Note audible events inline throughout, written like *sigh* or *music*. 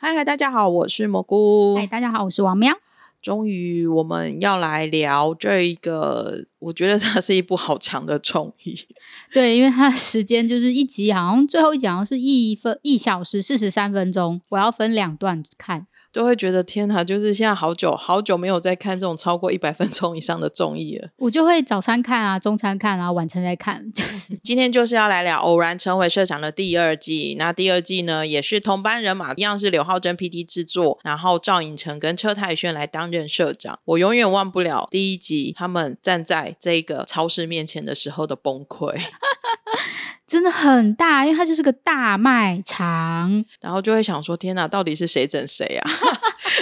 嗨嗨，大家好，我是蘑菇。嗨，大家好，我是王喵。终于我们要来聊这一个，我觉得它是一部好长的综艺。对，因为它的时间就是一集，好像最后一集好像是一分一小时四十三分钟，我要分两段看。都会觉得天哪，就是现在好久好久没有在看这种超过一百分钟以上的综艺了。*laughs* 我就会早餐看啊，中餐看啊，晚餐再看。就 *laughs* 是今天就是要来聊《偶然成为社长》的第二季。那第二季呢，也是同班人马，一样是刘浩珍 P.D 制作，然后赵寅成跟车太铉来担任社长。我永远忘不了第一集他们站在这个超市面前的时候的崩溃。*laughs* 真的很大，因为它就是个大卖场，然后就会想说：天哪，到底是谁整谁啊？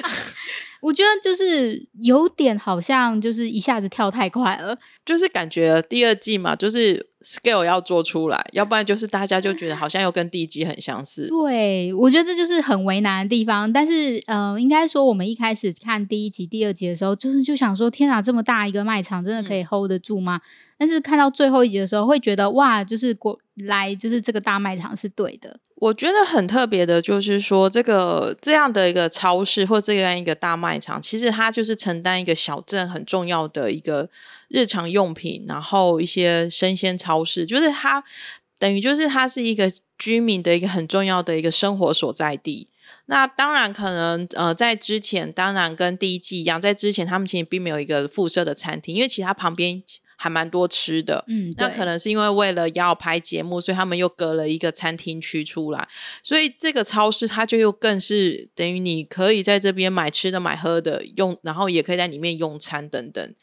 *laughs* 我觉得就是有点好像就是一下子跳太快了，就是感觉第二季嘛，就是 scale 要做出来，要不然就是大家就觉得好像又跟第一集很相似。对，我觉得这就是很为难的地方。但是，呃，应该说我们一开始看第一集、第二集的时候，就是就想说：天哪，这么大一个卖场，真的可以 hold 得住吗？但是看到最后一集的时候，会觉得哇，就是过来就是这个大卖场是对的。我觉得很特别的，就是说这个这样的一个超市或这样一个大卖场，其实它就是承担一个小镇很重要的一个日常用品，然后一些生鲜超市，就是它等于就是它是一个居民的一个很重要的一个生活所在地。那当然可能呃，在之前当然跟第一季一样，在之前他们其实并没有一个附设的餐厅，因为其他旁边。还蛮多吃的，嗯，那可能是因为为了要拍节目，所以他们又隔了一个餐厅区出来，所以这个超市它就又更是等于你可以在这边买吃的、买喝的，用，然后也可以在里面用餐等等。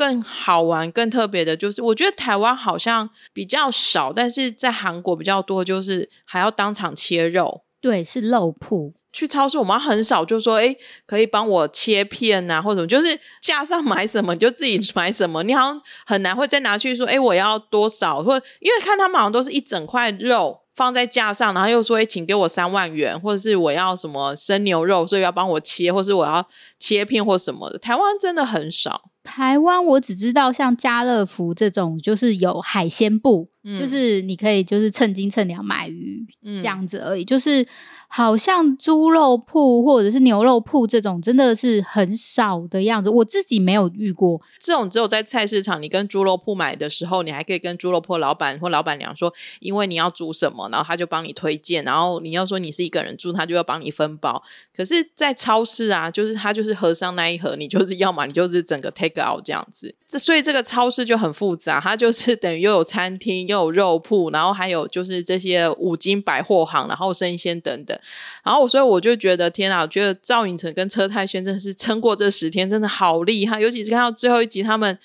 更好玩、更特别的就是，我觉得台湾好像比较少，但是在韩国比较多，就是还要当场切肉。对，是肉铺。去超市，我们很少就说，哎，可以帮我切片呐，或者什么，就是架上买什么就自己买什么。你好像很难会再拿去说，哎，我要多少？或因为看他们好像都是一整块肉放在架上，然后又说，哎，请给我三万元，或者是我要什么生牛肉，所以要帮我切，或是我要切片或什么的。台湾真的很少。台湾我只知道像家乐福这种，就是有海鲜部，就是你可以就是称斤称两买鱼这样子而已。就是好像猪肉铺或者是牛肉铺这种，真的是很少的样子。我自己没有遇过这种，只有在菜市场，你跟猪肉铺买的时候，你还可以跟猪肉铺老板或老板娘说，因为你要煮什么，然后他就帮你推荐。然后你要说你是一个人住，他就要帮你分包。可是，在超市啊，就是他就是盒上那一盒，你就是要么你就是整个 take。out 这样子，这所以这个超市就很复杂，它就是等于又有餐厅，又有肉铺，然后还有就是这些五金百货行，然后生鲜等等。然后所以我就觉得天啊，我觉得赵寅成跟车太铉真的是撑过这十天，真的好厉害，尤其是看到最后一集他们。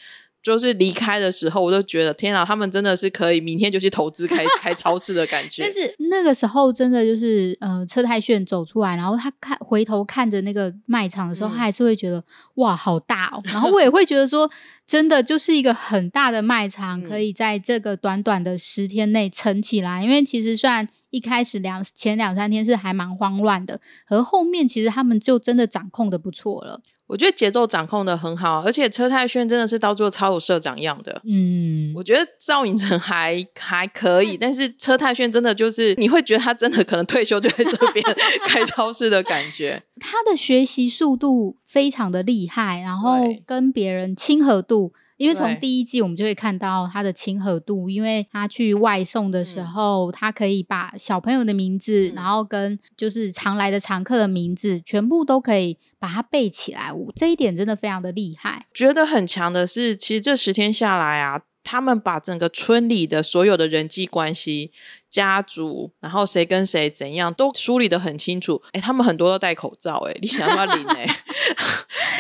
就是离开的时候，我都觉得天啊，他们真的是可以明天就去投资开 *laughs* 开超市的感觉。但是那个时候真的就是，呃，车太铉走出来，然后他看回头看着那个卖场的时候，他还是会觉得哇，好大哦。然后我也会觉得说，真的就是一个很大的卖场，可以在这个短短的十天内撑起来。因为其实虽然一开始两前两三天是还蛮慌乱的，而后面其实他们就真的掌控的不错了。我觉得节奏掌控的很好，而且车太铉真的是到最后超有社长样的。嗯，我觉得赵寅成还还可以，但是车太铉真的就是你会觉得他真的可能退休就在这边 *laughs* 开超市的感觉。他的学习速度非常的厉害，然后跟别人亲和度。因为从第一季我们就会看到他的亲和度，因为他去外送的时候，他可以把小朋友的名字，然后跟就是常来的常客的名字，全部都可以把它背起来。这一点真的非常的厉害。觉得很强的是，其实这十天下来啊，他们把整个村里的所有的人际关系。家族，然后谁跟谁怎样都梳理的很清楚。哎，他们很多都戴口罩，哎，*laughs* 你想要领哎？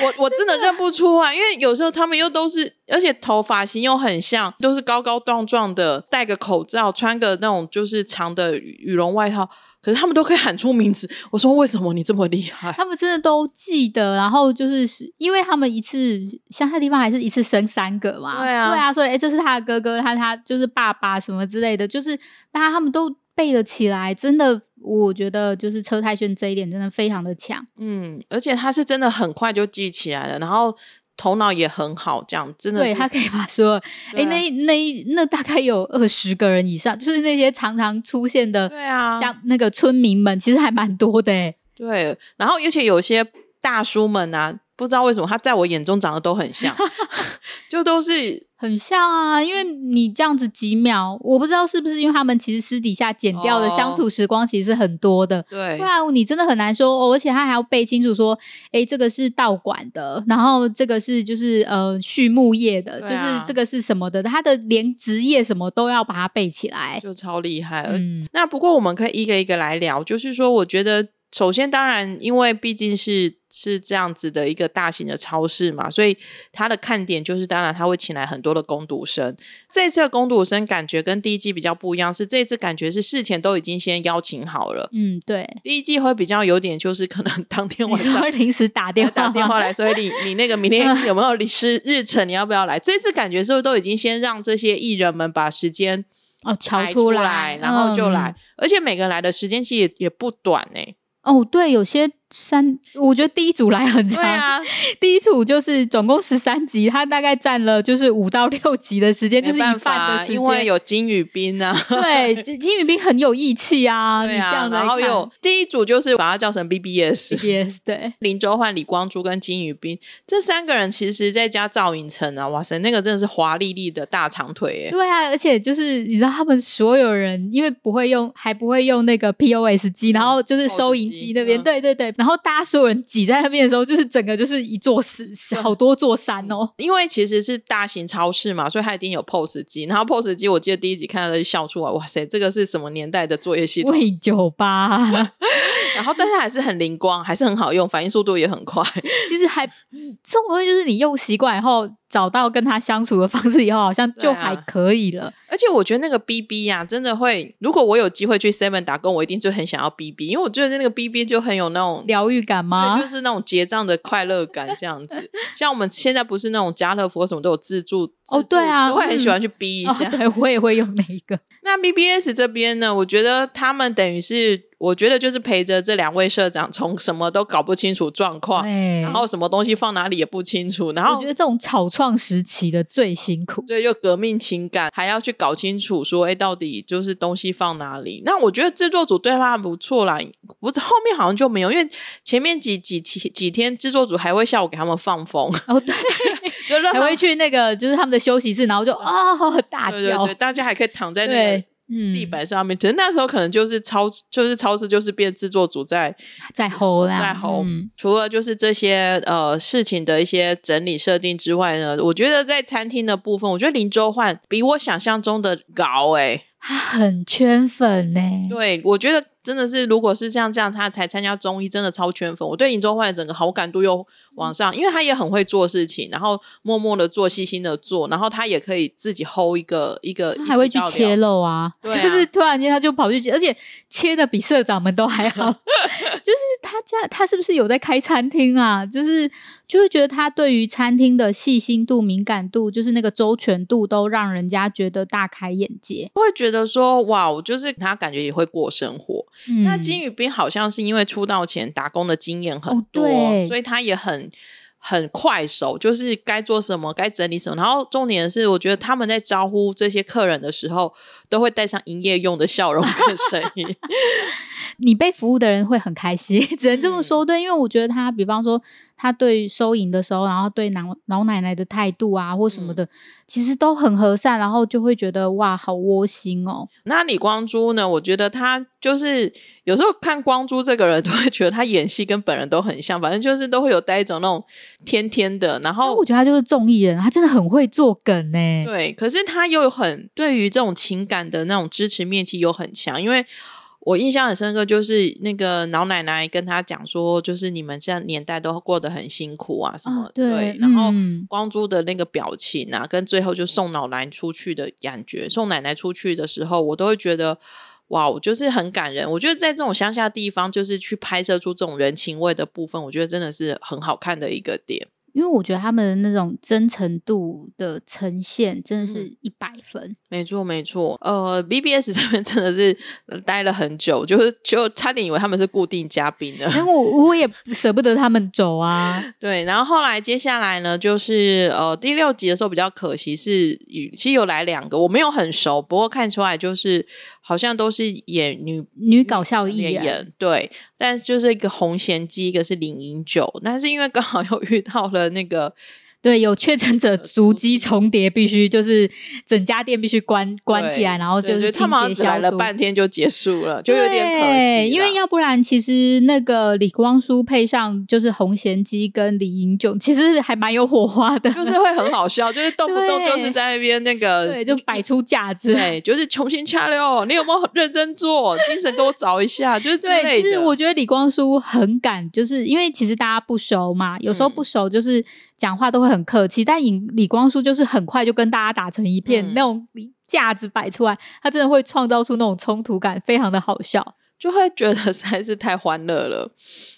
我 *laughs* 我真的认不出啊，因为有时候他们又都是，而且头发型又很像，都是高高壮壮的，戴个口罩，穿个那种就是长的羽绒外套。可是他们都可以喊出名字，我说为什么你这么厉害？他们真的都记得，然后就是因为他们一次乡下地方还是一次生三个嘛，对啊，对啊，所以哎，这是他的哥哥，他他就是爸爸什么之类的，就是大家他们都背了起来，真的，我觉得就是车太铉这一点真的非常的强，嗯，而且他是真的很快就记起来了，然后。头脑也很好，这样真的对他可以把说，哎，那那那大概有二十个人以上，就是那些常常出现的，对啊，像那个村民们，其实还蛮多的，哎。对，然后而且有些大叔们啊，不知道为什么他在我眼中长得都很像，*laughs* 就都是很像啊，因为你这样子几秒，我不知道是不是因为他们其实私底下剪掉的相处时光其实是很多的，对。不，然你真的很难说、哦，而且他还要背清楚说，诶，这个是道馆的，*laughs* 然后这个是就是呃畜牧业的，啊。就是这个是什么的，他的连职业什么都要把它背起来。就超厉害。嗯，那不过我们可以一个一个来聊，就是说，我觉得首先当然，因为毕竟是是这样子的一个大型的超市嘛，所以它的看点就是，当然他会请来很多的工读生。这次的工读生感觉跟第一季比较不一样，是这次感觉是事前都已经先邀请好了。嗯，对。第一季会比较有点，就是可能当天晚上临时打电话打电话来，所以你你那个明天有没有离时日程？你要不要来？这次感觉是不是都已经先让这些艺人们把时间哦，瞧排出来，然后就来，而且每个人来的时间其实也也不短呢、哦，对，有些三，我觉得第一组来很长，对啊，*laughs* 第一组就是总共十三集，他大概占了就是五到六集的时间，就是一半的时间。因为有金宇彬啊，对 *laughs* 金金宇彬很有义气啊，对啊，你这样来然后看有第一组就是把它叫成 BBS，BBS 对，*laughs* 林周焕、李光洙跟金宇彬这三个人，其实再加赵寅成啊，哇塞，那个真的是华丽丽的大长腿耶！对啊，而且就是你知道他们所有人，因为不会用，还不会用那个 POS 机，然后就是收银机那边，嗯对对对，然后大家所有人挤在那边的时候，就是整个就是一座山，好多座山哦。因为其实是大型超市嘛，所以它一定有 POS 机。然后 POS 机，我记得第一集看到就笑出来，哇塞，这个是什么年代的作业系统？喂酒吧，*laughs* 然后但是还是很灵光，还是很好用，反应速度也很快。其实还这种东西就是你用习惯以后，找到跟他相处的方式以后，好像就还可以了。而且我觉得那个 BB 呀、真的会，如果我有机会去 Seven 打工，我一定就很想要 BB，因为我觉得那个 BB 就很有那种。疗愈感吗，？就是那种结账的快乐感，这样子。*laughs* 像我们现在不是那种家乐福什么都有自助，哦自助对啊都会很喜欢去逼一哦下。，对我也会用那一个。*laughs* 那 BBS 这边呢，我觉得他们等于是，我觉得就是陪着这两位社长，从什么都搞不清楚状况，然后什么东西放哪里也不清楚，然后我觉得这种草创时期的最辛苦。对，又革命情感，还要去搞清楚说，哎，到底就是东西放哪里？那我觉得制作组对他不错啦，不是后面好像就没有，因为前面几几几几天制作组还会下午给他们放风，哦，对，就还会去那个就是他们的休息室，然后就哦大叫，对对对，大家还可以躺在那对个。嗯，地板上面，可是那时候可能就是超，就是超市，就是变制作组在在吼啦，在吼。嗯除了就是这些呃事情的一些整理设定之外呢，我觉得在餐厅的部分，我觉得林周焕比我想象中的高诶、他很圈粉呢。对，我觉得真的是，如果是像这样，他才参加综艺，真的超圈粉。我对林周焕整个好感度又往上，因为他也很会做事情，然后默默的做，细心的做，然后他也可以自己 hold 一个一个，他还会去切了。肉啊就是突然间他就跑去切，而且切的比社长们都还好。*laughs* 就是他家他是不是有在开餐厅啊？就是就会觉得他对于餐厅的细心度、敏感度，就是那个周全度，都让人家觉得大开眼界。会觉得说，哇，我就是他感觉也会过生活。嗯，那金宇彬好像是因为出道前打工的经验很哦多，对所以他也很很快手，就是该做什么该整理什么。然后重点是，我觉得他们在招呼这些客人的时候，都会带上营业用的笑容跟声音。*laughs* 你被服务的人会很开心，*laughs* 只能这么嗯说。对，因为我觉得他，比方说他对收银的时候，然后对老老奶奶的态度啊，或什么嗯的，其实都很和善，然后就会觉得哇，好窝心哦。那李光洙呢？我觉得他就是有时候看光洙这个人，都会觉得他演戏跟本人都很像，反正就是都会有带一种那种天天的，然后我觉得他就是综艺人，他真的很会做梗呢。对，可是他又很对于这种情感的那种支持面其实又很强，因为我印象很深刻，就是那个老奶奶跟他讲说，就是你们这样年代都过得很辛苦啊，什么、哦对然后嗯光洙的那个表情啊，跟最后就送老奶出去的感觉，送奶奶出去的时候，我都会觉得。哇，我就是很感人。我觉得在这种乡下地方，就是去拍摄出这种人情味的部分，我觉得真的是很好看的一个点。因为我觉得他们的那种真诚度的呈现真的是一百分。没错，没错。呃，BBS 这边真的是待了很久，就是就差点以为他们是固定嘉宾的。我我也舍不得他们走啊。*laughs* 对，然后后来接下来呢，就是呃第六集的时候比较可惜是，其实有来两个，我没有很熟，不过看出来就是好像都是演女女搞笑艺人。对，但是就是一个红贤姬，一个是林饮酒，但是因为刚好又遇到了那个。对，有确诊者足迹重叠，必须就是整家店必须关关起来，然后就是清洁消毒。来了半天就结束了，就有点可惜。因为要不然，其实那个李光洙配上就是洪贤基跟李英炯，其实还蛮有火花的，就是会很好笑，就是动不动就是在那边那个，对，就摆出架子，对，就是重新掐溜。你有没有认真做？精神给我找一下，就是之类的。其实我觉得李光洙很敢，就是因为其实大家不熟嘛，有时候不熟就是讲话都会很。很客气，但尹李光洙就是很快就跟大家打成一片，那种架子摆出来，他真的会创造出那种冲突感，非常的好笑，就会觉得实在是太欢乐了。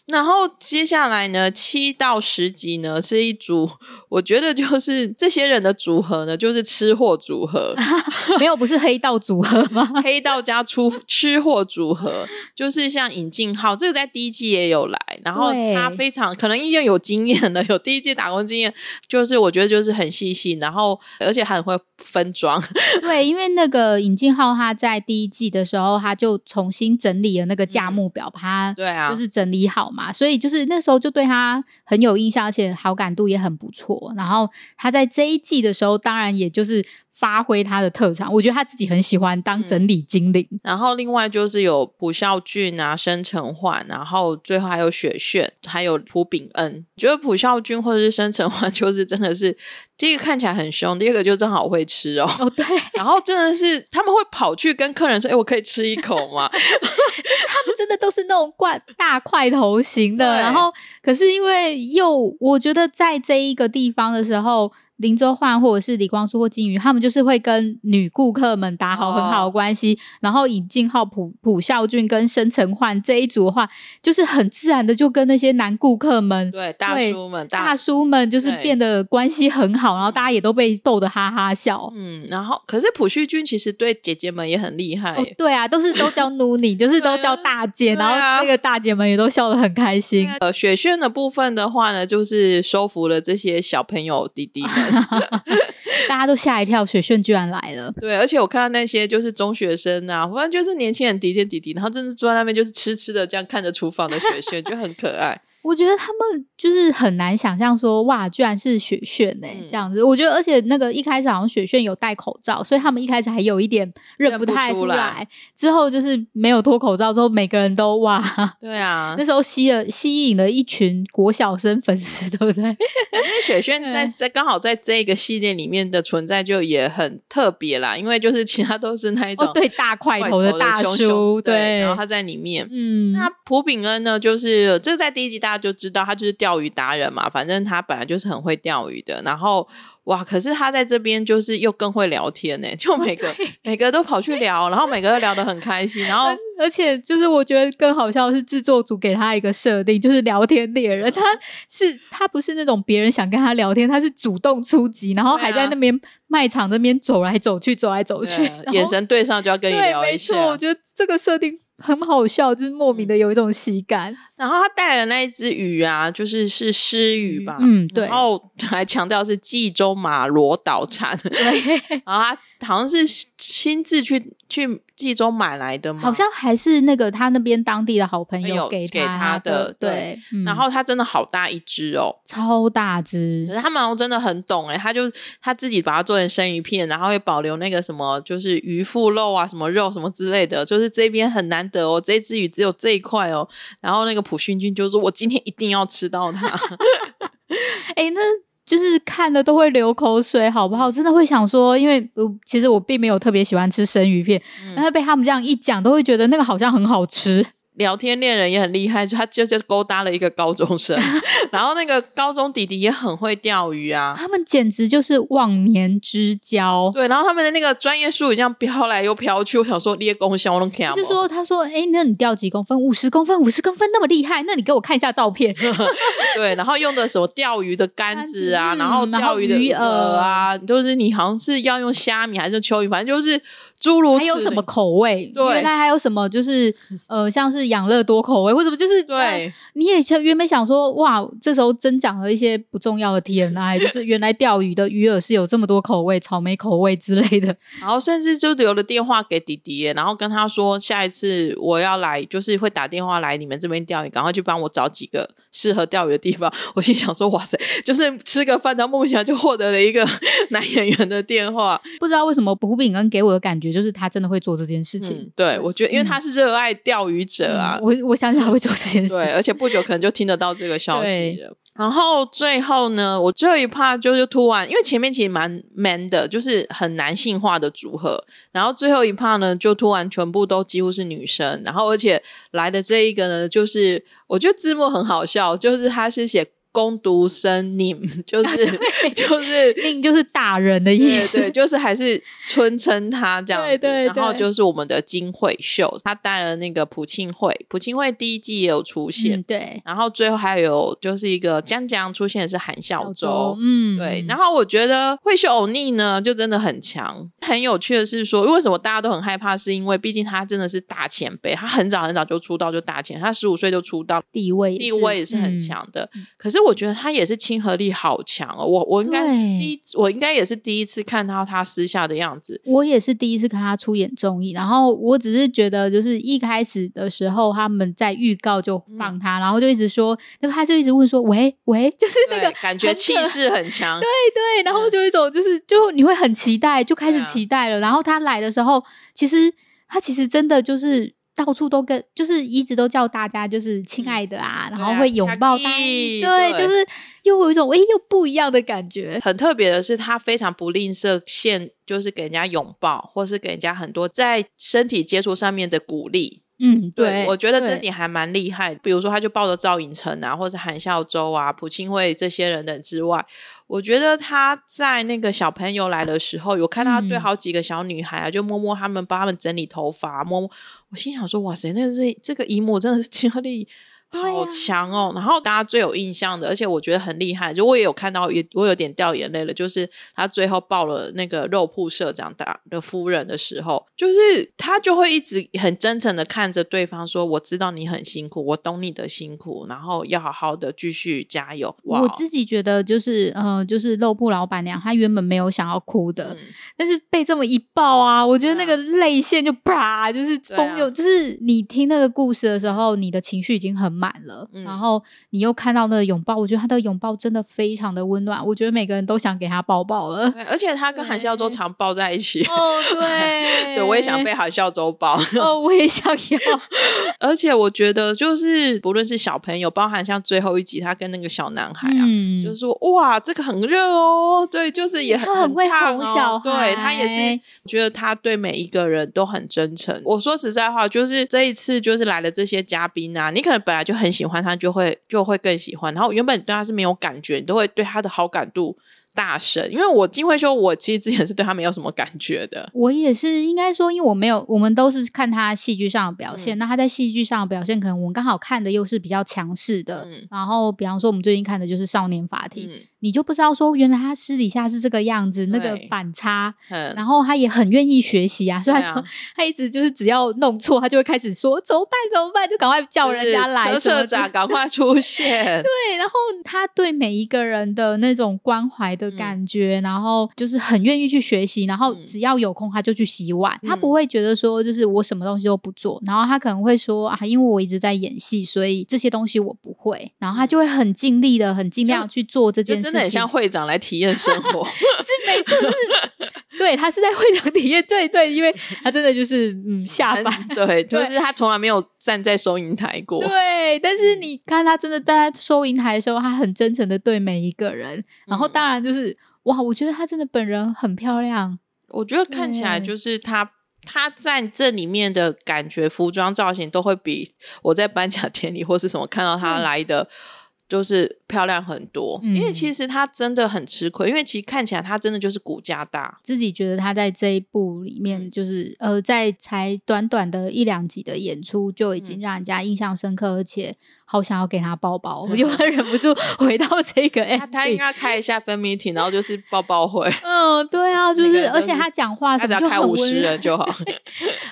然后接下来呢，七到十集呢是一组，我觉得就是这些人的组合呢，就是吃货组合，*laughs* 没有不是黑道组合吗？*laughs* 黑道加出吃货组合，就是像尹静浩，这个在第一季也有来，然后他非常可能已经有经验了，有第一季打工经验，就是我觉得就是很细心，然后而且很会分装。*laughs* 对，因为那个尹静浩他在第一季的时候，他就重新整理了那个价目表，把它对啊，就是整理好。嘛，所以就是那时候就对他很有印象，而且好感度也很不错。然后他在这一季的时候，当然也就是。发挥他的特长，我觉得他自己很喜欢当整理精灵。然后另外就是有朴孝俊啊、申成焕，然后最后还有雪炫，还有朴炳恩。觉得朴孝俊或者是申成焕，*laughs* 就是真的是第一个看起来很凶，第二个就正好会吃哦。哦，对。然后真的是他们会跑去跟客人说：“哎，我可以吃一口吗？” *laughs* *laughs* 都是那种怪大块头型的。然后可是因为又我觉得在这一个地方的时候。林周焕或者是李光洙或金鱼，他们就是会跟女顾客们打好很好的关系，然后尹静浩、朴朴孝俊跟申成焕这一组的话，就是很自然的就跟那些男顾客们，对大叔们、大叔们就是变得关系很好，然后大家也都被逗得哈哈笑。嗯，然后可是朴叙俊其实对姐姐们也很厉害，对啊，都是都叫努尼，就是都叫大姐，然后那个大姐们也都笑得很开心。呃，雪炫的部分的话呢，就是收服了这些小朋友弟弟们。*laughs* 大家都吓一跳，雪炫居然来了。对，而且我看到那些就是中学生啊，反正就是年轻人，弟弟弟弟，然后真的坐在那边就是痴痴的这样看着厨房的雪炫，就很可爱。我觉得他们就是很难想象说哇，居然是雪炫呢这样子。我觉得，而且那个一开始好像雪炫有戴口罩，所以他们一开始还有一点认不太出来。之后就是没有脱口罩之后，每个人都哇，对啊，那时候吸了吸引了一群国小生粉丝，*laughs* 对不对？*laughs* 可是雪炫在在刚好在这个系列里面的存在就也很特别啦，因为就是其他都是那一种对大块头的大叔，对，然后他在里面，嗯，那朴炳恩呢，就是这在第一集大。就知道他就是钓鱼达人嘛，反正他本来就是很会钓鱼的，然后。哇！可是他在这边就是又更会聊天呢，*laughs* 就每个每个都跑去聊，然后每个都聊得很开心，然后 *laughs* 而且就是我觉得更好笑的是制作组给他一个设定，就是聊天猎人，他是他不是那种别人想跟他聊天，他是主动出击，然后还在那边卖场那边走来走去，走来走去，眼神对上就要跟你聊一下。没错，我觉得这个设定很好笑，就是莫名的有一种喜感。然后他带的那一只鱼啊，就是是狮鱼吧？嗯，对。然后还强调是冀州。马罗岛产，*laughs* 然后他好像是亲自去去冀州买来的吗？好像还是那个他那边当地的好朋友给给他的。对，然后他真的好大一只哦，超大只。可是他们真的很懂哎，他就他自己把它做成生鱼片，然后会保留那个什么，就是鱼腹肉啊，什么肉什么之类的，就是这边很难得哦，这只鱼只有这一块哦。然后那个普勋君就说：“我今天一定要吃到它。” *laughs* 哎，那。就是看了都会流口水，好不好？真的会想说，因为其实我并没有特别喜欢吃生鱼片，但是被他们这样一讲，都会觉得那个好像很好吃。聊天恋人也很厉害，*laughs* 就他就就勾搭了一个高中生，*laughs* 然后那个高中弟弟也很会钓鱼啊。他们简直就是忘年之交。对，然后他们的那个专业术语这样飘来又飘去，我想说猎公香我都看。就是说，他说：“哎，那你钓几公分？五十公分，五十公分那么厉害？那你给我看一下照片。*laughs* 对，然后用的什么钓鱼的杆子啊，嗯然后钓鱼的鱼饵饵啊，就是你好像是要用虾米还是蚯蚓，反正就是诸如此。还有什么口味？对原来还有什么？就是呃，像是养乐多口味，为什么？就是呃对，你也想原本想说，哇，这时候增长了一些不重要的 TNI，*laughs* 就是原来钓鱼的鱼饵是有这么多口味，草莓口味之类的。然后甚至就留了电话给弟弟耶，然后跟他说下一次我要来，就是会打电话来你们这边钓鱼，赶快去帮我找几个适合钓鱼的地方。我心想说，哇塞，就是吃个饭，然后莫名其妙就获得了一个 *laughs* 男演员的电话。不知道为什么胡炳恩给我的感觉就是他真的会做这件事情。嗯，对，我觉得因为他是热爱钓鱼者啊，嗯我我相信他会做这件事。对，而且不久可能就听得到这个消息了。然后最后呢，我最后一趴就是突然，因为前面其实蛮 man 的，就是很男性化的组合，然后最后一趴呢，就突然全部都几乎是女生，然后而且来的这一个呢，就是我觉得字幕很好笑，就是他是写攻读生你就是 *laughs* 就是令就是大人的意思。对对，就是还是尊称他这样子。对对然后就是我们的金惠秀，他带了那个普庆会，普庆会第一季也有出现。嗯，对，然后最后还有就是一个江江出现的是韩孝周，嗯，对。然后我觉得惠秀欧尼呢，就真的很强。很有趣的是说，为什么大家都很害怕？是因为毕竟他真的是大前辈，他很早很早就出道就大前，他十五岁就出道，地位地位也是很嗯强的。可是我觉得他也是亲和力好强哦。我我应该是第一，我应该也是第一次看到他私下的样子。我也是第一次看他出演综艺，然后我只是觉得，就是一开始的时候他们在预告就放他，然后就一直说，那他就一直问说，喂喂，*laughs* 就是那个感觉气势很强，*laughs* 对对，然后就一种就是就你会很期待，就开始期待了。然后他来的时候，其实他其实真的就是。到处都跟，就是一直都叫大家就是亲爱的啊，然后会拥抱大家对就是又有一种哎又不一样的感觉。很特别的是，他非常不吝啬现，就是给人家拥抱，或是给人家很多在身体接触上面的鼓励。嗯，对，我觉得这点还蛮厉害。比如说，他就抱着赵寅成啊，或者韩孝周啊、朴信惠这些人等之外，我觉得他在那个小朋友来的时候，有看到他对嗯好几个小女孩啊，就摸摸他们，帮他们整理头发，摸摸。我心想说，哇塞，那这这个姨母真的是 *laughs* 亲和力。好强哦！然后大家最有印象的，而且我觉得很厉害，就我也有看到，也我有点掉眼泪了。就是他最后抱了那个肉铺社长的的夫人的时候，就是他就会一直很真诚的看着对方说：“我知道你很辛苦，我懂你的辛苦，然后要好好的继续加油。”哇，我自己觉得就是呃，就是肉铺老板娘，她原本没有想要哭的，嗯但是被这么一抱啊，我觉得那个泪腺就啪，就是对啊蜂涌，就是你听那个故事的时候，你的情绪已经很满了，嗯然后你又看到那个拥抱，我觉得他的拥抱真的非常的温暖，我觉得每个人都想给他抱抱了。对而且他跟韩孝周常抱在一起。哦，*laughs* 对，对，我也想被韩孝周抱。哦，我也想要。*laughs* 而且我觉得，就是不论是小朋友，包含像最后一集他跟那个小男孩啊，嗯，就是说哇，这个很热哦，对，就是也他很会烫哦哄小对他也孩是觉得他对每一个人都很真诚。我说实在话，就是这一次就是来了这些嘉宾啊，你可能本来就很喜欢他，就会就会更喜欢。然后原本你对他是没有感觉，你都会对他的好感度大升。因为我金惠秀，我其实之前是对他没有什么感觉的。我也是，应该说，因为我没有，我们都是看他戏剧上的表现。嗯那他在戏剧上的表现，可能我们刚好看的又是比较强势的。嗯然后，比方说我们最近看的就是《少年法庭》嗯，你就不知道说原来他私底下是这个样子，那个反差。然后他也很愿意学习啊，所以他说、他一直就是只要弄错，他就会开始说怎么办怎么办，就赶快叫人家来社长赶 *laughs* 快出现。对，然后他对每一个人的那种关怀的感觉，然后就是很愿意去学习，然后嗯只要有空他就去洗碗，他嗯不会觉得说就是我什么东西都不做，然后他可能会说啊，因为我一直在演戏，所以这些东西我不会，然后他就会很尽力的、很尽量去做这件事情，真的很像会长来体验生活，*laughs* 是没错，就是对他是在会长体验，对对，因为他真的就是嗯下很凡。*laughs* 对，就是他从来没有站在收银台过。对，但是嗯。你看他真的在收银台的时候，他很真诚的对每一个人，然后嗯。当然就是哇，我觉得他真的本人很漂亮，我觉得看起来就是他他在这里面的感觉，服装造型都会比我在颁奖典礼或是什么看到他来的。就是漂亮很多，因为其实他真的很吃亏，因为其实看起来他真的就是骨架大。自己觉得他在这一部里面，就是呃，在才短短的一两集的演出，就已经让人家印象深刻，而且好想要给他抱抱，*laughs* 我就会忍不住 *laughs* 回到这个。他他应该开一下分 meeting，然后就是抱抱会。*laughs* 嗯，对啊，就是而且他讲话什么就很温柔就好，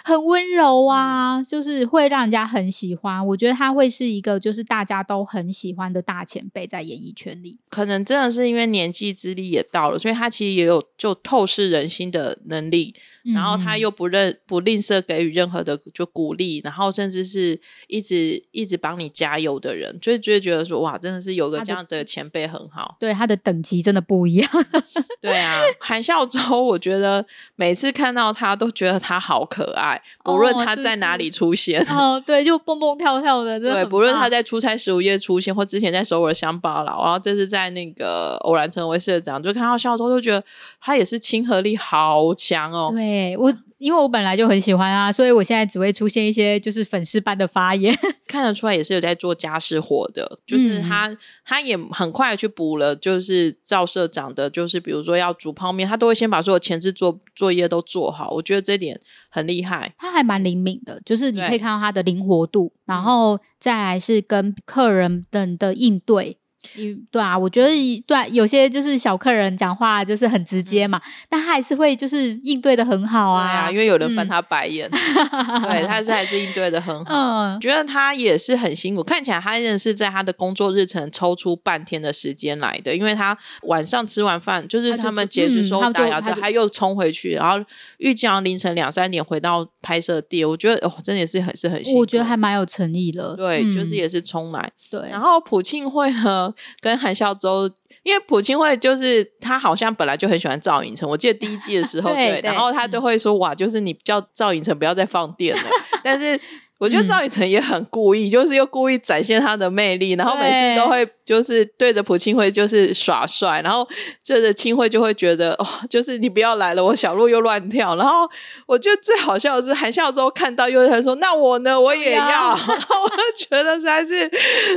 很温柔啊，就是会让人家很喜欢。我觉得他会是一个就是大家都很喜欢的。大前辈在演艺圈里，可能真的是因为年纪之力也到了，所以他其实也有就透视人心的能力。然后他又不认不吝啬给予任何的就鼓励，然后甚至是一直一直帮你加油的人，就就会觉得说哇，真的是有个这样的前辈很好。对他的等级真的不一样。*laughs* 对啊，韩孝周，我觉得每次看到他都觉得他好可爱，不论他在哪里出现。哦，对，就蹦蹦跳跳的。对，不论他在出差十五夜出现，或之前在首尔乡巴佬，然后这次在那个偶然成为社长，就看到孝周就觉得他也是亲和力好强哦。对。对我，因为我本来就很喜欢啊，所以我现在只会出现一些就是粉丝般的发言，*laughs* 看得出来也是有在做家事活的，就是他他也很快去补了，就是赵社长的，就是比如说要煮泡面，他都会先把所有前置作作业都做好，我觉得这点很厉害。他还蛮灵敏的，就是你可以看到他的灵活度，然后再来是跟客人等的应对。嗯，对啊，我觉得对有些就是小客人讲话就是很直接嘛，但他还是会就是应对的很好啊，因为有人翻他白眼，*laughs* 对，他是还是应对的很好。嗯，觉得他也是很辛苦，看起来他真的是在他的工作日程抽出半天的时间来的，因为他晚上吃完饭就是他们结束时候打烊之后，他又冲回去，然后预计要凌晨两三点回到拍摄地。我觉得哦，真的也是很是很辛苦，我觉得还蛮有诚意的。对，就是也是冲来。对，然后普庆会呢？跟韩孝周，因为朴槿惠就是他好像本来就很喜欢赵寅成，我记得第一季的时候，*laughs* 对，然后他就会说哇，就是你叫赵寅成不要再放电了，*laughs* 但是。我觉得赵雨辰也很故意，*laughs* 就是又故意展现他的魅力，然后每次都会就是对着朴庆惠就是耍帅，然后就是庆惠就会觉得哦，就是你不要来了，我小鹿又乱跳。然后我觉得最好笑的是韩孝周看到又他说那我呢？我也要，*laughs* 然后我就觉得实在是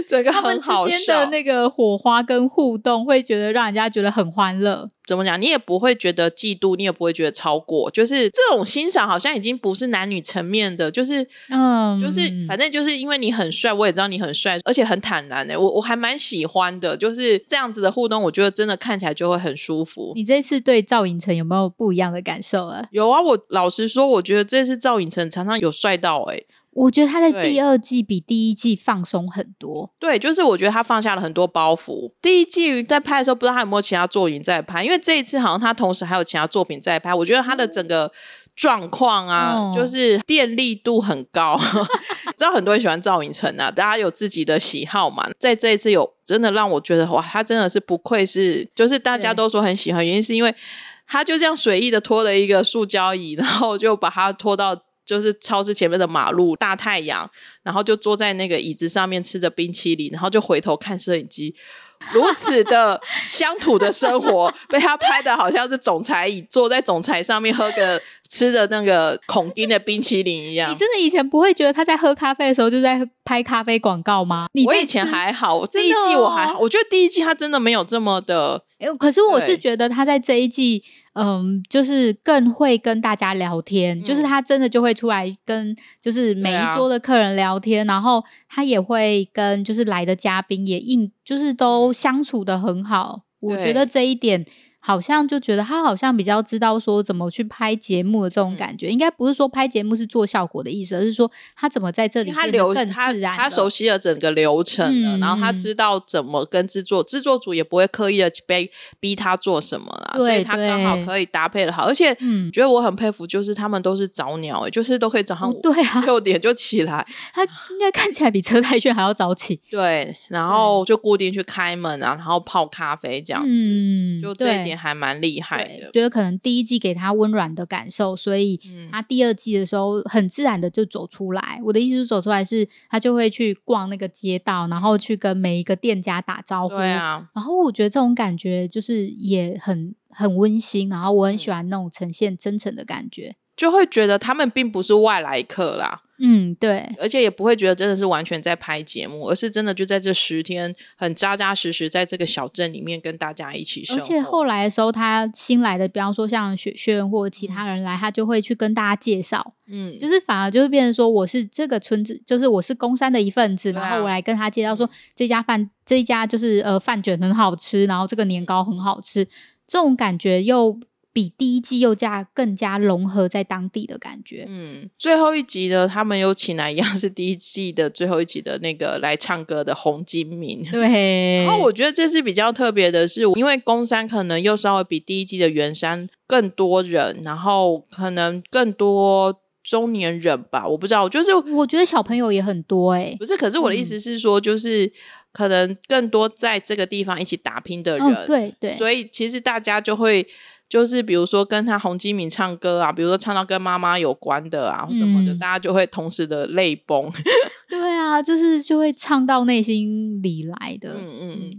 整个很好笑。的那个火花跟互动，会觉得让人家觉得很欢乐。怎么讲？你也不会觉得嫉妒，你也不会觉得超过，就是这种欣赏好像已经不是男女层面的，就是嗯，就是反正就是因为你很帅，我也知道你很帅，而且很坦然哎，我我还蛮喜欢的，就是这样子的互动，我觉得真的看起来就会很舒服。你这次对赵寅成有没有不一样的感受啊？有啊，我老实说，我觉得这次赵寅成常常有帅到哎。我觉得他在第二季比第一季放松很多。对，就是我觉得他放下了很多包袱。第一季在拍的时候，不知道他有没有其他作品在拍，因为这一次好像他同时还有其他作品在拍。我觉得他的整个状况啊，就是电力度很高。*laughs* 知道很多人喜欢赵寅成啊，大家有自己的喜好嘛。在这一次有真的让我觉得哇，他真的是不愧是，就是大家都说很喜欢，原因是因为他就这样随意的拖了一个塑胶椅，然后就把它拖到。就是超市前面的马路，大太阳，然后就坐在那个椅子上面吃着冰淇淋，然后就回头看摄影机，如此的 *laughs* 乡土的生活，被他拍的好像是总裁椅，坐在总裁上面喝个。吃的那个孔丁的冰淇淋一样，你真的以前不会觉得他在喝咖啡的时候就在拍咖啡广告吗？我以前还好，第一季我还好，我觉得第一季他真的没有这么的。可是我是觉得他在这一季，嗯，就是更会跟大家聊天，就是他真的就会出来跟就是每一桌的客人聊天，然后他也会跟就是来的嘉宾也应就是都相处的很好，我觉得这一点。好像就觉得他好像比较知道说怎么去拍节目的这种感觉，应该不是说拍节目是做效果的意思，而是说他怎么在这里他流更自然，他熟悉了整个流程了，然后他知道怎么跟制作，制作组也不会刻意的被逼他做什么啦，所以他刚好可以搭配的好，而且嗯，觉得我很佩服，就是他们都是早鸟，哎，就是都可以早上对啊。六点就起来，*laughs* 他应该看起来比车太炫还要早起，对，然后就固定去开门啊，然后泡咖啡这样子，嗯，就这一点。还蛮厉害的，觉得可能第一季给他温暖的感受，所以他第二季的时候很自然的就走出来。我的意思是走出来是，他就会去逛那个街道，然后去跟每一个店家打招呼。对啊，然后我觉得这种感觉就是也很很温馨，然后我很喜欢那种呈现真诚的感觉。就会觉得他们并不是外来客啦。嗯，对，而且也不会觉得真的是完全在拍节目，而是真的就在这十天很扎扎实实在这个小镇里面跟大家一起生活。而且后来的时候，他新来的，比方说像雪轩或其他人来，他就会去跟大家介绍，嗯，就是反而就会变成说，我是这个村子，就是我是公山的一份子，然后我来跟他介绍说这家饭这一家就是呃饭卷很好吃，然后这个年糕很好吃，这种感觉又比第一季又加更加融合在当地的感觉。嗯，最后一集呢，他们有请来一样是第一季的最后一集的那个来唱歌的洪金明。对，然后我觉得这是比较特别的是，因为宫山可能又稍微比第一季的原山更多人，然后可能更多中年人吧，我不知道，就是我觉得小朋友也很多哎、不是？可是我的意思是说，就是可能更多在这个地方一起打拼的人，嗯，对对，所以其实大家就会。就是比如说跟他洪基敏唱歌啊，比如说唱到跟妈妈有关的啊什么的，嗯大家就会同时的泪崩。*laughs* 对啊，就是就会唱到内心里来的。嗯嗯嗯，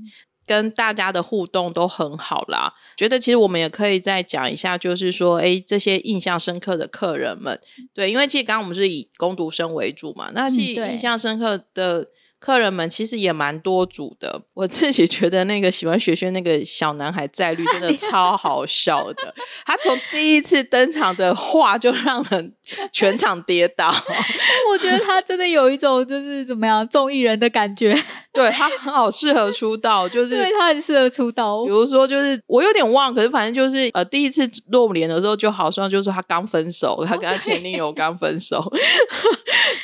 跟大家的互动都很好啦。觉得其实我们也可以再讲一下，就是说，哎，这些印象深刻的客人们，对，因为其实刚刚我们是以攻读生为主嘛，那其实印象深刻的。客人们其实也蛮多组的，*laughs* 我自己觉得那个喜欢学轩那个小男孩在绿真的超好笑的，他从第一次登场的话就让人 *laughs* 全场跌倒，*laughs* 我觉得他真的有一种就是怎么样综艺人的感觉，*laughs* 对他很好适合出道，就是对他很适合出道比。如说，就是我有点忘，可是反正就是呃，第一次露脸的时候，就好像就是他刚分手，他跟他前女友刚分手。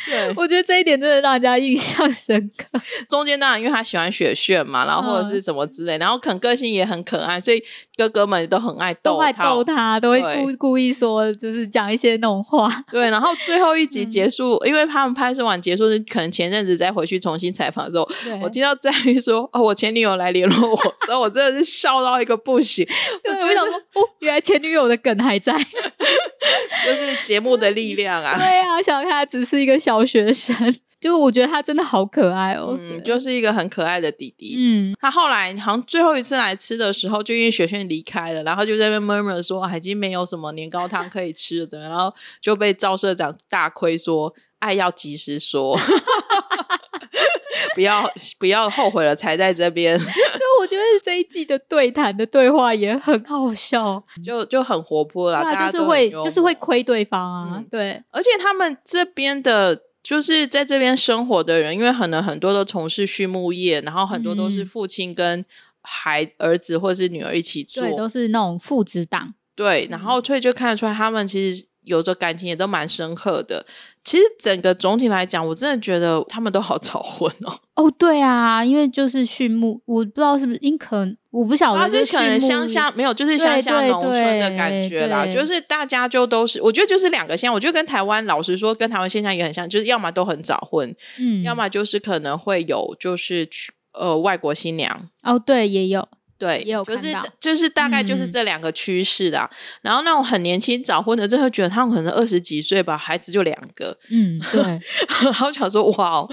对，我觉得这一点真的让人家印象深刻。中间当然因为他喜欢雪炫嘛，然后或者是什么之类，然后可能个性也很可爱，所以哥哥们都很爱逗他。逗他，都会故故意说，就是讲一些那种话。对，然后最后一嗯集结束，因为他们拍摄完结束是可能前阵子再回去重新采访的时候，我听到在于说哦，我前女友来联络我，所以我真的是笑到一个不行。*laughs* 我觉得我想说，哦，原来前女友的梗还在。就是节目的力量啊。*laughs* 对啊，想想看，他只是一个小学生，就我觉得他真的好可爱哦。嗯，就是一个很可爱的弟弟。嗯，他后来好像最后一次来吃的时候，就因为雪轩离开了，然后就在那边 murmur 说、啊、已经没有什么年糕汤可以吃了，怎么样？然后就被赵社长大亏说爱要及时说，*laughs* 不要不要后悔了才在这边，*laughs* 对，我觉得这一季的对谈的对话也很好笑，就就很活泼啦，对啊，大家都很就是会就是会默亏对方啊嗯，对，而且他们这边的，就是在这边生活的人，因为可能很多都从事畜牧业，然后很多都是嗯父亲跟孩儿子或者是女儿一起做，对，都是那种父子档。对，然后所以就看得出来，他们其实有着感情也都蛮深刻的。其实整个总体来讲，我真的觉得他们都好早婚哦。哦，对啊，因为就是畜牧，我不知道是不是因可能我不晓得他是可能乡下没有，就是乡下农村的感觉啦。就是大家就都是，我觉得就是两个现象。我觉得跟台湾老实说，跟台湾现象也很像，就是要么都很早婚，嗯，要么就是可能会有就是去呃外国新娘。哦，对，也有，对，也有就是就是大概就是嗯这两个趋势啦。然后那种很年轻早婚的，真的会觉得他们可能二十几岁吧，孩子就两个，嗯，对，*laughs* 然后想说哇哦，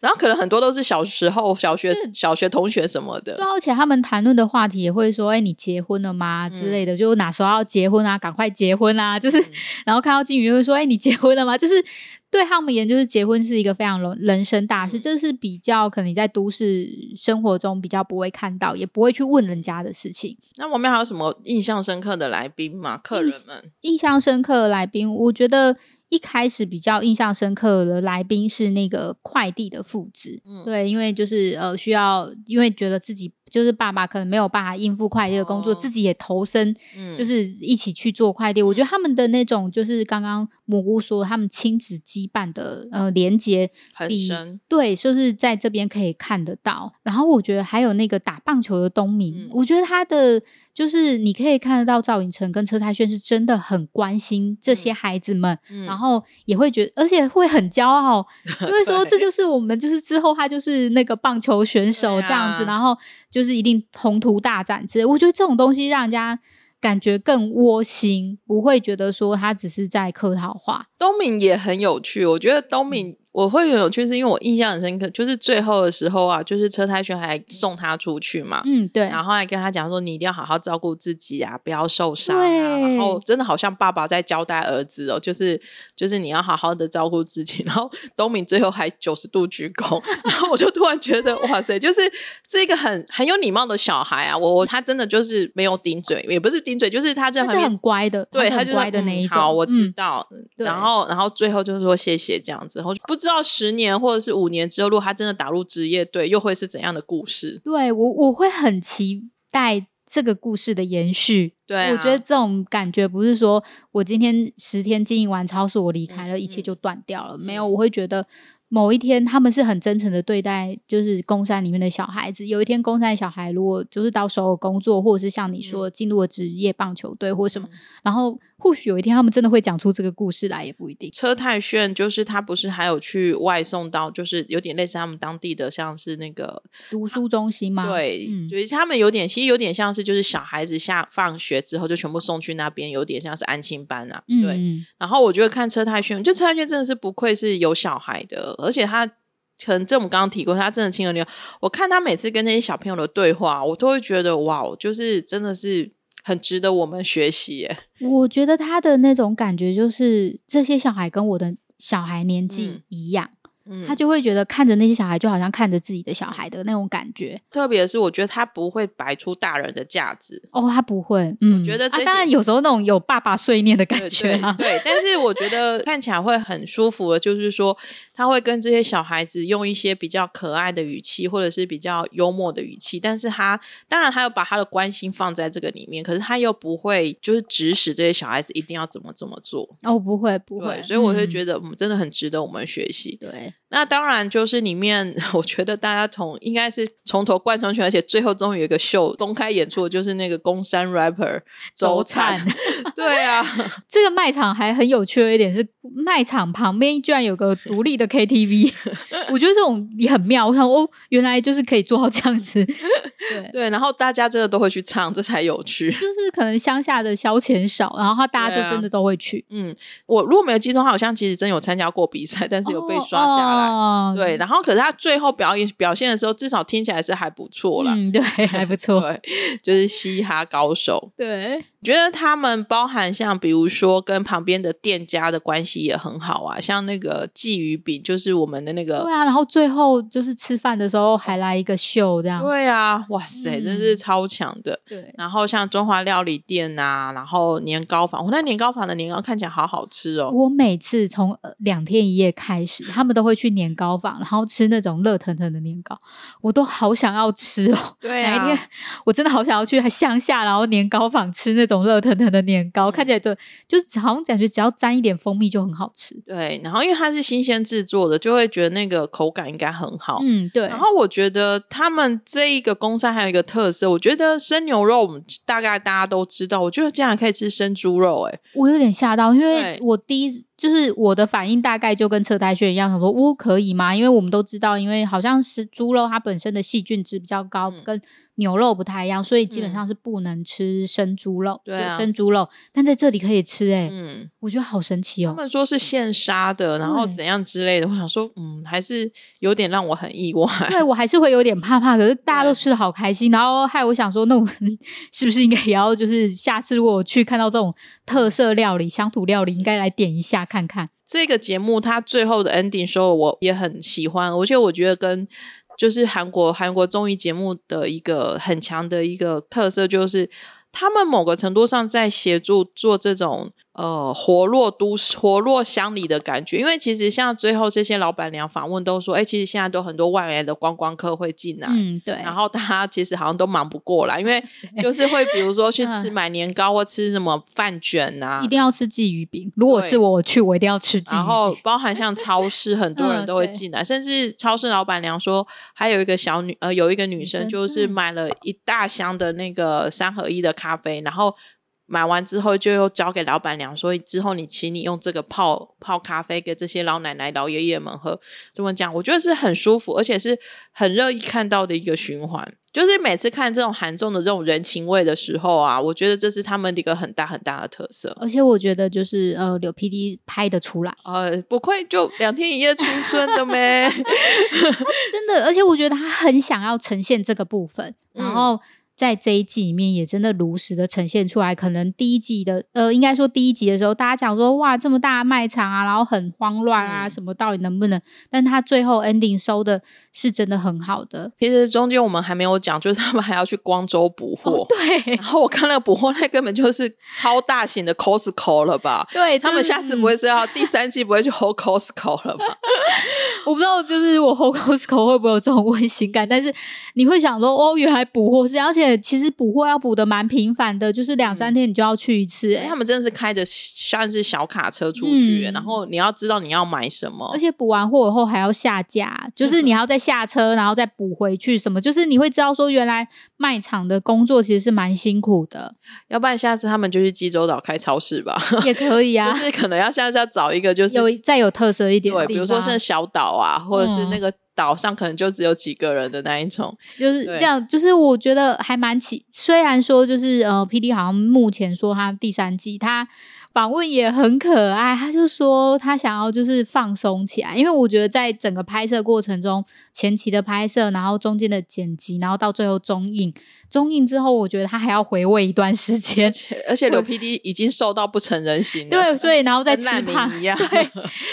然后可能很多都是小时候小学小学同学什么的，对啊，而且他们谈论的话题也会说，哎，你结婚了吗之类的，就哪时候要结婚啊，赶快结婚啊，就是，然后看到金鱼会说，哎，你结婚了吗？就是对他们而言，就是结婚是一个非常人人生大事，这是比较可能你在都市生活中比较不会看到，也不会去问人家的事情。那我们还有什么印象深刻的来宾吗？客人们，印象深刻的来宾，我觉得一开始比较印象深刻的来宾是那个快递的父子，嗯。对，因为就是呃需要，因为觉得自己就是爸爸可能没有办法应付快递的工作，哦自己也投身，嗯。就是一起去做快递。我觉得他们的那种就是刚刚蘑菇说他们亲子羁绊的呃连接很比深，对，就是在这边可以看得到。然后我觉得还有那个打棒球的东明，嗯。我觉得他的就是你可以看得到赵寅成跟车太铉是真的很关心这些孩子们，嗯然后也会觉得，而且会很骄傲，*laughs* 就会说这就是我们，就是之后他就是那个棒球选手这样子，啊然后就是一定宏图大展之类。我觉得这种东西让人家。感觉更窝心，不会觉得说他只是在客套话。东敏也很有趣，我觉得东嗯敏。我会很有趣，是因为我印象很深刻，就是最后的时候啊，就是车太轩还送他出去嘛，嗯，对，然后还跟他讲说，你一定要好好照顾自己啊，不要受伤啊。然后真的好像爸爸在交代儿子哦，就是就是你要好好的照顾自己。*laughs* 然后东敏最后还九十度鞠躬，然后我就突然觉得哇塞，就是是一个很很有礼貌的小孩啊。我我他真的就是没有顶嘴，也不是顶嘴，就是他在他是很乖的，对他乖的那一种。好，我知嗯道。对然后，然后最后就是说谢谢这样子。然后不知道十年或者是五年之后，如果他真的打入职业队，又会是怎样的故事？对我我会很期待这个故事的延续。对啊我觉得这种感觉不是说我今天十天经营完超市，我离开了，嗯一切嗯就断掉了。没嗯有，我会觉得某一天他们是很真诚的对待，就是公山里面的小孩子。有一天，公山小孩如果就是到首尔工作，或者是像你说进入了职业棒球队或什么，嗯然后或许有一天他们真的会讲出这个故事来，也不一定。车太炫就是他不是还有去外送到，就是有点类似他们当地的，像是那个读书中心吗？对，嗯就是他们有点，其实有点像是就是小孩子下放学之后就全部送去那边，有点像是安亲班啊。对，嗯，然后我觉得看车太炫，就车太炫真的是不愧是有小孩的，而且他可能这我们刚刚提过，他真的亲儿女。我看他每次跟那些小朋友的对话，我都会觉得哇，就是真的是很值得我们学习耶。我觉得他的那种感觉就是这些小孩跟我的小孩年纪嗯一样，嗯，他就会觉得看着那些小孩就好像看着自己的小孩的那种感觉。特别是我觉得他不会摆出大人的架子。哦，他不会，嗯，啊，觉得这当然有时候那种有爸爸碎念的感觉啊，对对，但是我觉得看起来会很舒服的，就是说他会跟这些小孩子用一些比较可爱的语气，或者是比较幽默的语气，但是他当然他有把他的关心放在这个里面，可是他又不会就是指使这些小孩子一定要怎么怎么做。哦，不会不会，，所以我会、觉得，嗯，真的很值得我们学习。对，那当然就是里面，*laughs* 我觉得大家从应该是从头贯穿去，而且最后终于有一个秀公开演出的，就是那个宫山 rapper 周灿。*laughs* 对啊，*laughs* 这个卖场还很有趣的一点是，卖场旁边居然有个独立的 KTV，我觉得这种也很妙。我想哦，原来就是可以做到这样子，对。对，然后大家真的都会去唱，这才有趣。就是可能乡下的消遣少，然后他大家就真的都会去，嗯，我如果没有记错，他好像其实真有参加过比赛，但是有被刷下来。哦对，，然后可是他最后表演表现的时候，至少听起来是还不错啦。嗯，对，还不错，*laughs* 对，就是嘻哈高手。对，觉得他们包含像比如说跟旁边的店家的关系也很好啊，像那个鲫鱼饼，就是我们的那个对啊。然后最后就是吃饭的时候还来一个秀，这样，对啊，哇塞，真是嗯超强的。对，然后像中华料理店啊，然后年糕坊，我那年糕坊的年糕看起来好好吃哦。我每次从呃两天一夜开始，他们都会去年糕坊，然后吃那种热腾腾的年糕，我都好想要吃哦。对啊，哪一天我真的好想要去乡下，然后年糕坊吃那种热腾腾的年糕，嗯看起来就就是好像感觉只要沾一点蜂蜜就很好吃。对，然后因为它是新鲜制作的，就会觉得那个口感应该很好。嗯，对。然后我觉得他们这一个公山还有一个特色，我觉得生牛肉我们大概大家都知道，我觉得竟然可以吃生猪肉、欸，我有点吓到，因为我第一就是我的反应大概就跟车胎炫一样，想说哦可以吗？因为我们都知道，因为好像是猪肉它本身的细菌值比较高，嗯跟牛肉不太一样，所以基本嗯上是不能吃生猪肉，对啊生猪肉。但在这里可以吃、欸，嗯，我觉得好神奇哦他哦。们说是现杀的，然后怎样之类的，我想说，嗯，还是有点让我很意外。*laughs* 对我还是会有点怕怕，可是大家都吃的好开心，然后害我想说，那我们 *laughs* 是不是应该也要就是下次如果我去看到这种特色料理、乡土料理，应该来点一下看看。这个节目它最后的 ending 说，我也很喜欢，而且我觉得跟就是韩国韩国综艺节目的一个很强的一个特色，就是他们某个程度上在协助做这种呃活络都市、活络乡里的感觉。因为其实像最后这些老板娘访问都说，哎，其实现在都很多外来的观光客会进来，嗯，对。然后大家其实好像都忙不过来，因为就是会比如说去 *laughs* 吃嗯买年糕或吃什么饭卷啊，一定要吃鲫鱼饼。如果是我，我去我一定要吃鲫鱼饼。然 *laughs* 后包含像超市，很多人都会进来，甚至超市老板娘说，还有一个小女呃，有一个女生就是嗯买了一大箱的那个三合一的咖啡，然后买完之后就又交给老板娘，说之后你请你用这个泡泡咖啡给这些老奶奶、老爷爷们喝。怎么讲？我觉得是很舒服，而且是很乐意看到的一个循环。就是每次看这种韩综的这种人情味的时候啊，我觉得这是他们的一个很大很大的特色。而且我觉得就是呃，柳 PD 拍的出来，呃，不愧就两天一夜出生的咩，*laughs* 真的。而且我觉得他很想要呈现这个部分，然后。在这一季里面，也真的如实的呈现出来。可能第一季的，呃，应该说第一集的时候，大家讲说，哇，这么大的卖场啊，然后很慌乱啊，什么到底能不能？但他最后 ending 收的是真的很好的。其实中间我们还没有讲，就是他们还要去光州补货。对。然后我看那个补货，那根本就是超大型的 Costco 了吧？对。他们下次不会是要第三季不会去 hold Costco 了吧？*laughs* 我不知道，就是我 hold Costco 会不会有这种 *laughs* 温馨感？但是你会想说，哦，原来补货是，而且。其实补货要补的蛮频繁的，就是两三天你就要去一次。他们真的是开着像是小卡车出去，然后你要知道你要买什么，而且补完货以后还要下架，就是你要再下车，然后再补回去什么，就是你会知道说原来卖场的工作其实是蛮辛苦的。要不然下次他们就去济州岛开超市吧，*laughs* 也可以啊。就是可能要下次要找一个就是有再有特色一点，对，比如说像小岛啊，或者是那个。岛上可能就只有几个人的那一种，就是这样。就是我觉得还蛮奇，虽然说就是呃，P D 好像目前说他第三季他。访问也很可爱，他就说他想要就是放松起来，因为我觉得在整个拍摄过程中，前期的拍摄，然后中间的剪辑，然后到最后中映，中映之后，我觉得他还要回味一段时间。而且 *laughs* 刘 PD 已经瘦到不成人形了，对，所以然后再吃胖一样，*laughs* 对，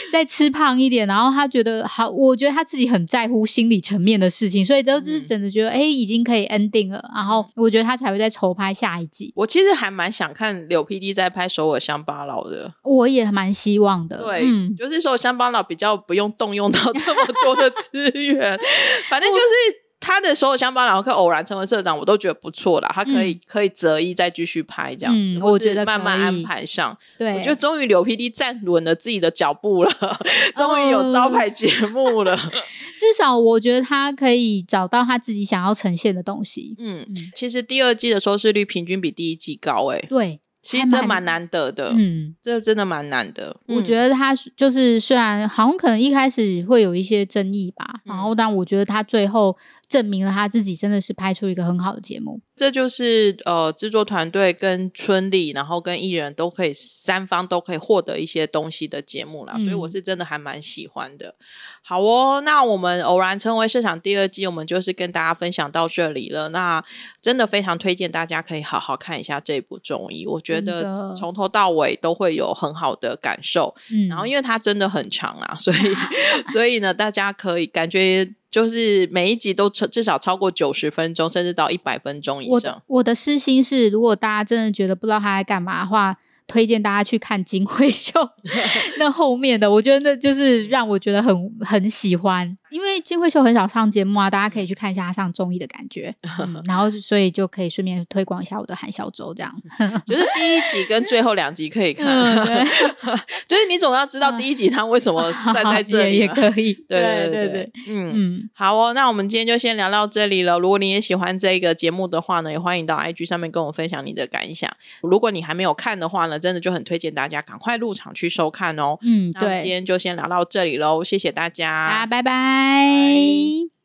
再吃胖一点，然后他觉得好，我觉得他自己很在乎心理层面的事情，所以就是真的觉得哎，已经可以 ending 了，然后我觉得他才会再筹拍下一季。我其实还蛮想看刘 PD 在拍首尔乡巴。八老的，我也蛮希望的。对，就是说乡巴佬比较不用动用到这么多的资源，*laughs* 反正就是他的所有乡巴佬可偶然成为社长，我都觉得不错啦。他可以可以择一再继续拍这样子，我觉得慢慢安排上。对，我觉得终于刘 PD 站稳了自己的脚步了，*laughs* 终于有招牌节目了。*laughs* 至少我觉得他可以找到他自己想要呈现的东西。嗯，其实第二季的收视率平均比第一季高，哎，对。其实这蛮难得的，嗯，这真的蛮难的。我觉得他就是虽然好像可能一开始会有一些争议吧，然后但我觉得他最后证明了他自己真的是拍出一个很好的节目。这就是呃制作团队跟村里，然后跟艺人都可以三方都可以获得一些东西的节目啦，所以我是真的还蛮喜欢的。好哦，那我们偶然成为市场第二季，我们就是跟大家分享到这里了。那真的非常推荐大家可以好好看一下这部综艺，我觉得从头到尾都会有很好的感受。嗯，然后因为它真的很长啊，所以 *laughs* 所以呢，大家可以感觉就是每一集都至少超过九十分钟，甚至到一百分钟以上。我的私心是，如果大家真的觉得不知道他在干嘛的话。推荐大家去看金惠秀 *laughs* 那后面的，我觉得那就是让我觉得很很喜欢，因为金惠秀很少上节目啊，大家可以去看一下她上综艺的感觉，然后所以就可以顺便推广一下我的韩小周，这样。*laughs* 就是第一集跟最后两集可以看，*laughs* 就是你总要知道第一集他为什么站在这里也可以，对对对，嗯。嗯，好哦，那我们今天就先聊到这里了。如果你也喜欢这个节目的话呢，也欢迎到 IG 上面跟我分享你的感想。如果你还没有看的话呢，真的就很推荐大家赶快入场去收看哦。嗯，那今天就先聊到这里喽，谢谢大家，拜拜。